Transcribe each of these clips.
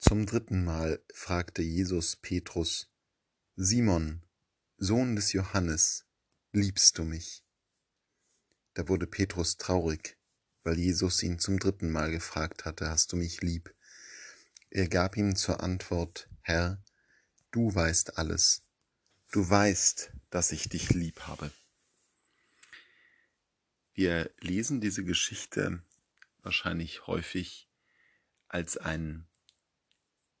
Zum dritten Mal fragte Jesus Petrus: Simon, Sohn des Johannes, liebst du mich? Da wurde Petrus traurig, weil Jesus ihn zum dritten Mal gefragt hatte, hast du mich lieb? Er gab ihm zur Antwort, Herr, du weißt alles, du weißt, dass ich dich lieb habe. Wir lesen diese Geschichte wahrscheinlich häufig als ein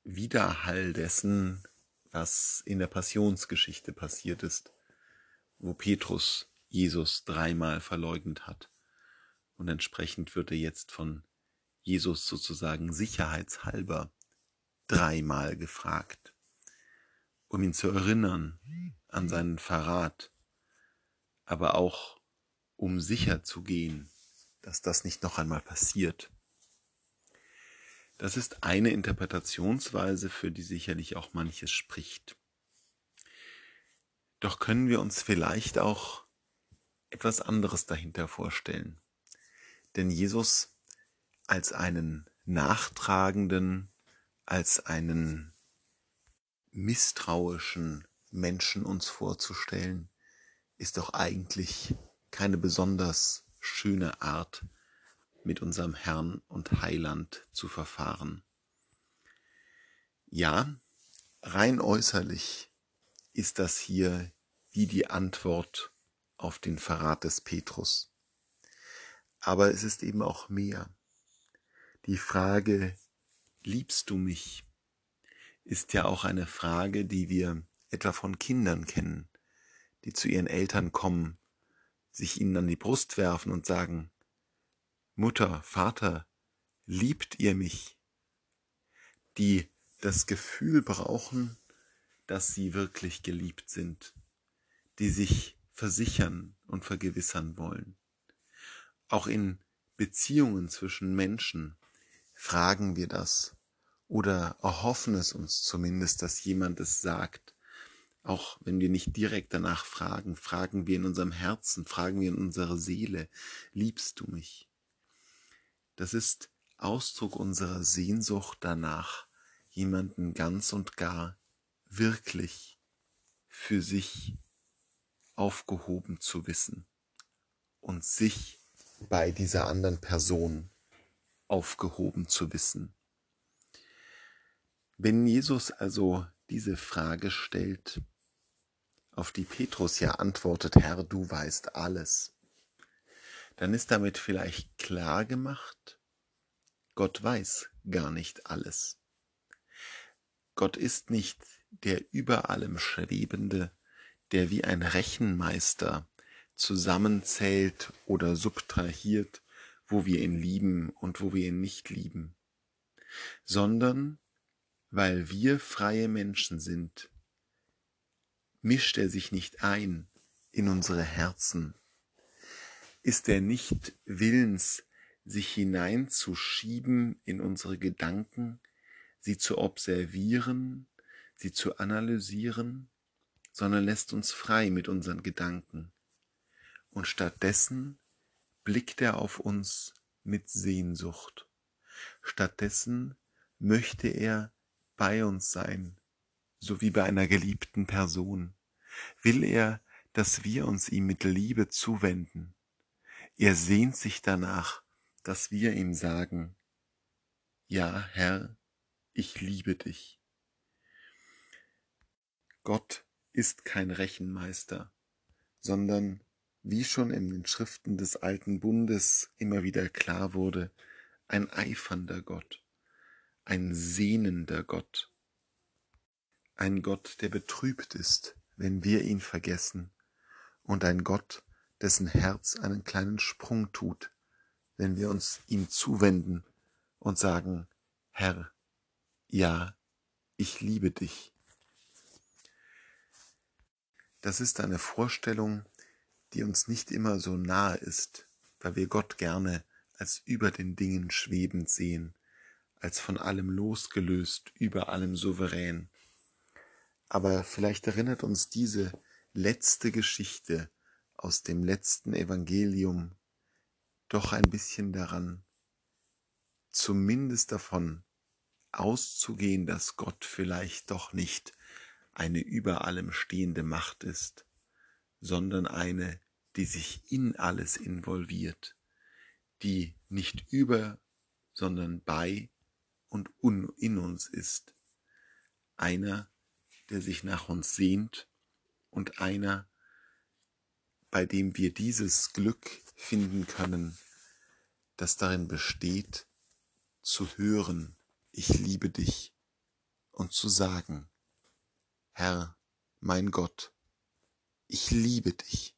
Widerhall dessen, was in der Passionsgeschichte passiert ist, wo Petrus Jesus dreimal verleugnet hat. Und entsprechend wird er jetzt von Jesus sozusagen sicherheitshalber dreimal gefragt, um ihn zu erinnern an seinen Verrat, aber auch um sicher zu gehen, dass das nicht noch einmal passiert. Das ist eine Interpretationsweise, für die sicherlich auch manches spricht. Doch können wir uns vielleicht auch etwas anderes dahinter vorstellen. Denn Jesus als einen nachtragenden, als einen misstrauischen Menschen uns vorzustellen, ist doch eigentlich keine besonders schöne Art, mit unserem Herrn und Heiland zu verfahren. Ja, rein äußerlich ist das hier wie die Antwort auf den Verrat des Petrus. Aber es ist eben auch mehr. Die Frage, liebst du mich, ist ja auch eine Frage, die wir etwa von Kindern kennen, die zu ihren Eltern kommen sich ihnen an die Brust werfen und sagen, Mutter, Vater, liebt ihr mich? Die das Gefühl brauchen, dass sie wirklich geliebt sind, die sich versichern und vergewissern wollen. Auch in Beziehungen zwischen Menschen fragen wir das oder erhoffen es uns zumindest, dass jemand es sagt, auch wenn wir nicht direkt danach fragen, fragen wir in unserem Herzen, fragen wir in unserer Seele, liebst du mich? Das ist Ausdruck unserer Sehnsucht danach, jemanden ganz und gar wirklich für sich aufgehoben zu wissen und sich bei dieser anderen Person aufgehoben zu wissen. Wenn Jesus also diese Frage stellt, auf die Petrus ja antwortet, Herr, du weißt alles, dann ist damit vielleicht klar gemacht, Gott weiß gar nicht alles. Gott ist nicht der über allem Schwebende, der wie ein Rechenmeister zusammenzählt oder subtrahiert, wo wir ihn lieben und wo wir ihn nicht lieben, sondern weil wir freie Menschen sind, mischt er sich nicht ein in unsere Herzen? Ist er nicht willens, sich hineinzuschieben in unsere Gedanken, sie zu observieren, sie zu analysieren, sondern lässt uns frei mit unseren Gedanken. Und stattdessen blickt er auf uns mit Sehnsucht. Stattdessen möchte er bei uns sein, so wie bei einer geliebten Person, will er, dass wir uns ihm mit Liebe zuwenden. Er sehnt sich danach, dass wir ihm sagen, ja, Herr, ich liebe dich. Gott ist kein Rechenmeister, sondern, wie schon in den Schriften des alten Bundes immer wieder klar wurde, ein eifernder Gott, ein sehnender Gott, ein Gott, der betrübt ist, wenn wir ihn vergessen, und ein Gott, dessen Herz einen kleinen Sprung tut, wenn wir uns ihm zuwenden und sagen, Herr, ja, ich liebe dich. Das ist eine Vorstellung, die uns nicht immer so nahe ist, weil wir Gott gerne als über den Dingen schwebend sehen, als von allem losgelöst, über allem souverän. Aber vielleicht erinnert uns diese letzte Geschichte aus dem letzten Evangelium doch ein bisschen daran, zumindest davon auszugehen, dass Gott vielleicht doch nicht eine über allem stehende Macht ist, sondern eine, die sich in alles involviert, die nicht über, sondern bei und in uns ist, einer, der sich nach uns sehnt und einer, bei dem wir dieses Glück finden können, das darin besteht, zu hören, ich liebe dich und zu sagen, Herr, mein Gott, ich liebe dich.